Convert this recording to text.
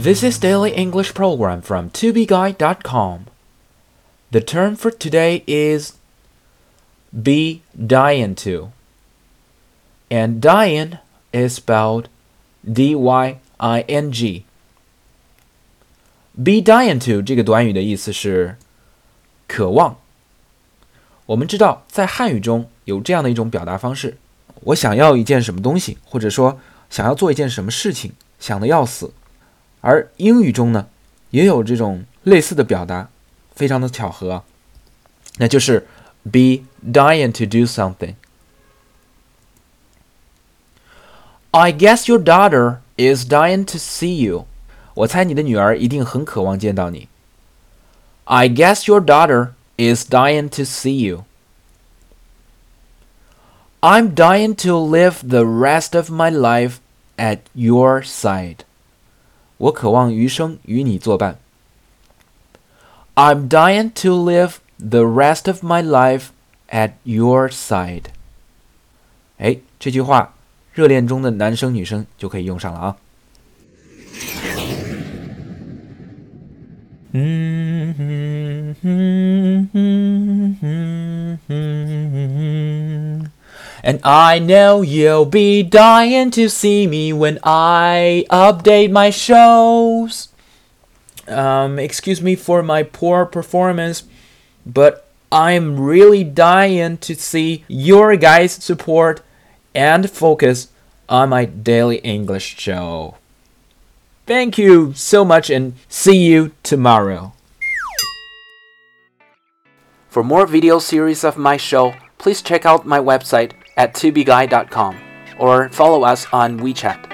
This is Daily English Program from tobeguide.com. The term for today is be dying to. And dying is spelled D Y I N G. Be dying to 这个短语的意思是渴望。我们知道，在汉语中有这样的一种表达方式：我想要一件什么东西，或者说想要做一件什么事情，想的要死。 而英语中呢，也有这种类似的表达，非常的巧合，那就是 be dying to do something。I guess your daughter is dying to see you。我猜你的女儿一定很渴望见到你。I guess your daughter is dying to see you. I'm dying to live the rest of my life at your side. 我渴望余生与你作伴。I'm dying to live the rest of my life at your side。哎，这句话，热恋中的男生女生就可以用上了啊。And I know you'll be dying to see me when I update my shows. Um, excuse me for my poor performance, but I'm really dying to see your guys' support and focus on my daily English show. Thank you so much and see you tomorrow. For more video series of my show, please check out my website at tubeguy.com or follow us on WeChat.